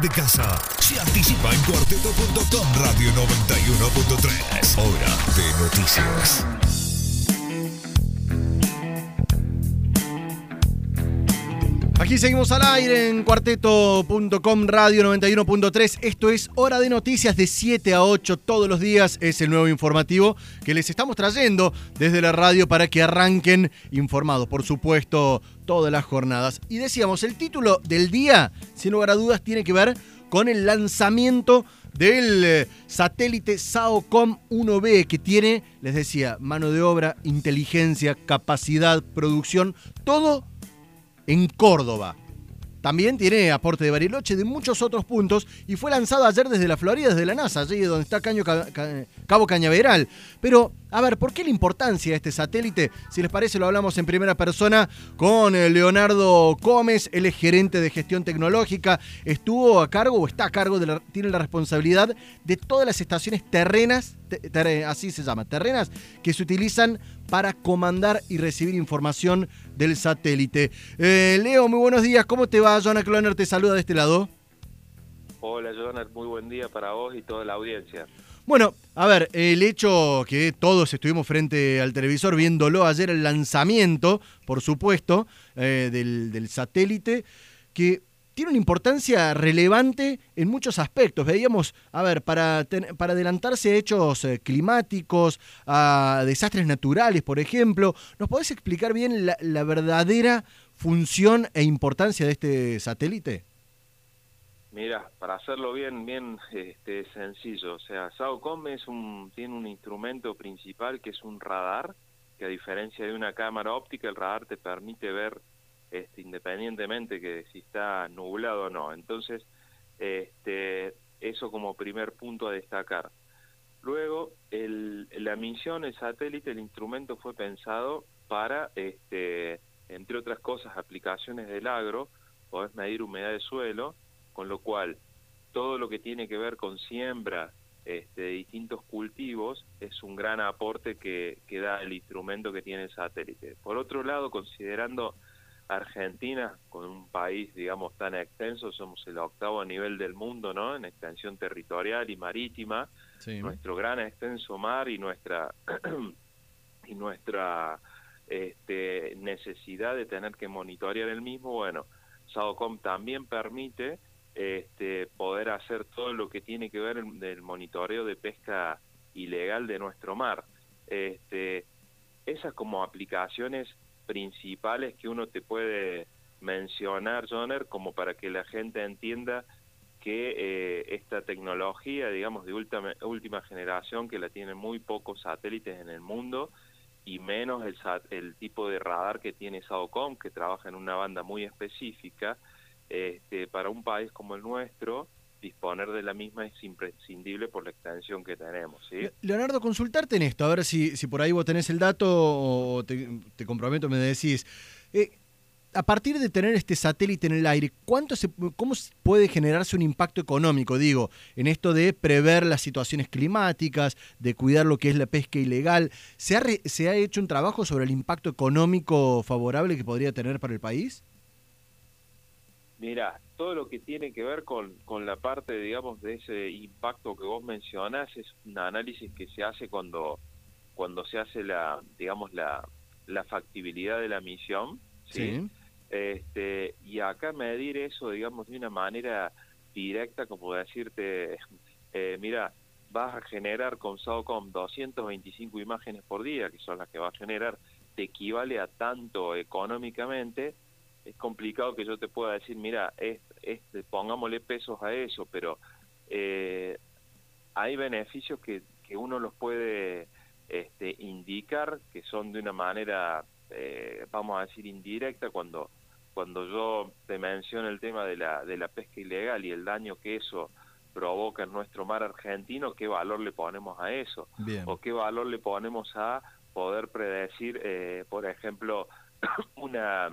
de casa. Se anticipa en cuarteto.com Radio 91.3. Hora de noticias. Aquí seguimos al aire en cuarteto.com radio 91.3. Esto es Hora de Noticias de 7 a 8 todos los días. Es el nuevo informativo que les estamos trayendo desde la radio para que arranquen informados, por supuesto, todas las jornadas. Y decíamos, el título del día, sin lugar a dudas, tiene que ver con el lanzamiento del eh, satélite SAOCOM 1B que tiene, les decía, mano de obra, inteligencia, capacidad, producción, todo en Córdoba. También tiene aporte de Bariloche de muchos otros puntos y fue lanzado ayer desde la Florida, desde la NASA, allí donde está Caño, Cabo Cañaveral. Pero, a ver, ¿por qué la importancia de este satélite? Si les parece, lo hablamos en primera persona con eh, Leonardo Gómez, él es gerente de gestión tecnológica, estuvo a cargo o está a cargo, de tiene la responsabilidad de todas las estaciones terrenas, así se llama, terrenas, que se utilizan para comandar y recibir información del satélite. Eh, Leo, muy buenos días, ¿cómo te va? Jonah Cloner te saluda de este lado. Hola, Jonah, muy buen día para vos y toda la audiencia. Bueno, a ver, el hecho que todos estuvimos frente al televisor viéndolo ayer, el lanzamiento, por supuesto, eh, del, del satélite, que tiene una importancia relevante en muchos aspectos. Veíamos, a ver, para, para adelantarse a hechos eh, climáticos, a desastres naturales, por ejemplo, ¿nos podés explicar bien la, verdadera función e importancia de este satélite? Mira, para hacerlo bien, bien este, sencillo, o sea, SAOCOM es un, tiene un instrumento principal que es un radar, que a diferencia de una cámara óptica, el radar te permite ver este, independientemente que si está nublado o no. Entonces, este, eso como primer punto a destacar. Luego, el, la misión, el satélite, el instrumento fue pensado para, este, entre otras cosas, aplicaciones del agro, podés medir humedad de suelo, con lo cual todo lo que tiene que ver con siembra este, de distintos cultivos es un gran aporte que, que da el instrumento que tiene el satélite. Por otro lado, considerando Argentina, con un país, digamos, tan extenso, somos el octavo a nivel del mundo, ¿no? En extensión territorial y marítima, nuestro gran extenso mar y nuestra y nuestra este, necesidad de tener que monitorear el mismo, bueno, SAOCOM también permite este, poder hacer todo lo que tiene que ver del monitoreo de pesca ilegal de nuestro mar. Este, esas como aplicaciones principales que uno te puede mencionar, Joner, como para que la gente entienda que eh, esta tecnología, digamos, de última, última generación, que la tienen muy pocos satélites en el mundo, y menos el, el tipo de radar que tiene SAOCOM, que trabaja en una banda muy específica, este, para un país como el nuestro, disponer de la misma es imprescindible por la extensión que tenemos. ¿sí? Leonardo, consultarte en esto, a ver si, si por ahí vos tenés el dato o te, comprometo, me decís. Eh, a partir de tener este satélite en el aire, ¿cuánto se, ¿cómo puede generarse un impacto económico? Digo, en esto de prever las situaciones climáticas, de cuidar lo que es la pesca ilegal. ¿Se ha, ¿Se ha hecho un trabajo sobre el impacto económico favorable que podría tener para el país? Mira, todo lo que tiene que ver con, con la parte, digamos, de ese impacto que vos mencionás es un análisis que se hace cuando, cuando se hace la, digamos, la, la factibilidad de la misión, ¿sí? Este, y acá medir eso, digamos, de una manera directa, como decirte, eh, mira, vas a generar con SAOCOM 225 imágenes por día, que son las que va a generar, te equivale a tanto económicamente, es complicado que yo te pueda decir, mira, es, pongámosle pesos a eso, pero eh, hay beneficios que, que uno los puede este, indicar que son de una manera, eh, vamos a decir, indirecta cuando cuando yo te menciono el tema de la, de la pesca ilegal y el daño que eso provoca en nuestro mar argentino, ¿qué valor le ponemos a eso? ¿O qué valor le ponemos a poder predecir, eh, por ejemplo, una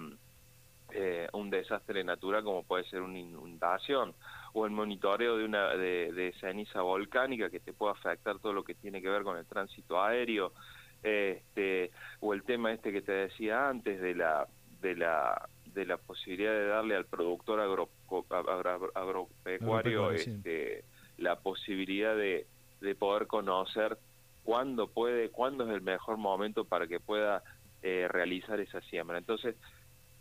eh, un desastre natural como puede ser una inundación o el monitoreo de una de, ceniza volcánica que te puede afectar todo lo que tiene que ver con el tránsito aéreo este o el tema este que te decía antes de la de la de la posibilidad de darle al productor agro, agropecuario este, la posibilidad de, de poder conocer cuándo puede, cuándo es el mejor momento para que pueda eh, realizar esa siembra. Entonces,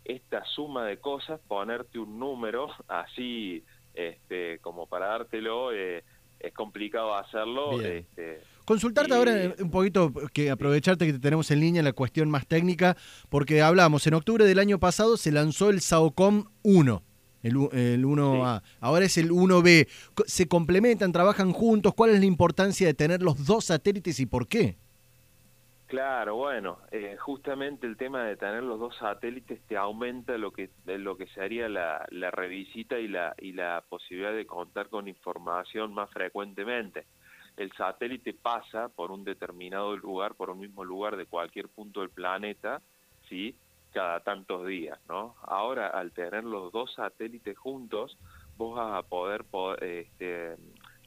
esta suma de cosas, ponerte un número así este, como para dártelo, eh, es complicado hacerlo. Este, Consultarte ahora un poquito, que aprovecharte que te tenemos en línea en la cuestión más técnica, porque hablamos, en octubre del año pasado se lanzó el SAOCOM 1. El, el 1A, ahora es el 1B. ¿Se complementan, trabajan juntos? ¿Cuál es la importancia de tener los dos satélites y por qué? Claro, bueno, eh, justamente el tema de tener los dos satélites te aumenta lo que lo que sería la, la revisita y la y la posibilidad de contar con información más frecuentemente. El satélite pasa por un determinado lugar, por un mismo lugar de cualquier punto del planeta, sí, cada tantos días, ¿no? Ahora, al tener los dos satélites juntos, vos vas a poder, este,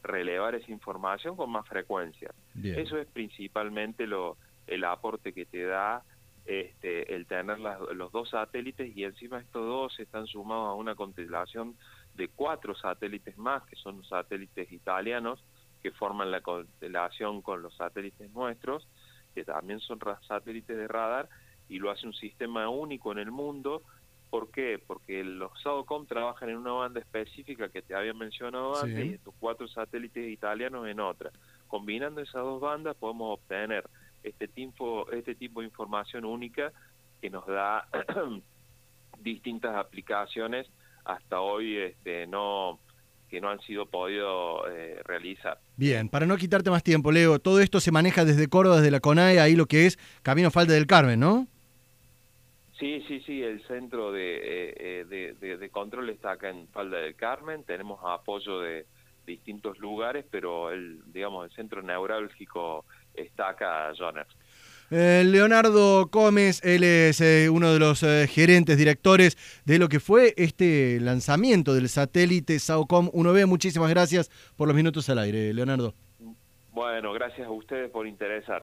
relevar esa información con más frecuencia. Eso es principalmente lo el aporte que te da este, el tener los dos satélites y encima estos dos están sumados a una constelación de cuatro satélites más, que son los satélites italianos, que forman la constelación con los satélites nuestros, que también son satélites de radar, y lo hace un sistema único en el mundo. ¿Por qué? Porque los SAOCOM trabajan en una banda específica que te había mencionado antes y estos cuatro satélites italianos en otra. Combinando esas dos bandas podemos obtener este tipo, este tipo de información única que nos da distintas aplicaciones hasta hoy este, no que no han sido podido eh, realizar. Bien, para no quitarte más tiempo, Leo, todo esto se maneja desde Córdoba, desde la CONAE, ahí lo que es Camino Falda del Carmen, ¿no? Sí, sí, sí, el centro de, eh, de, de, control está acá en Falda del Carmen, tenemos apoyo de distintos lugares, pero el, digamos, el centro neurálgico está acá, Joner. Eh, Leonardo Gómez, él es eh, uno de los eh, gerentes, directores de lo que fue este lanzamiento del satélite SAOCOM 1B. Muchísimas gracias por los minutos al aire, Leonardo. Bueno, gracias a ustedes por interesar.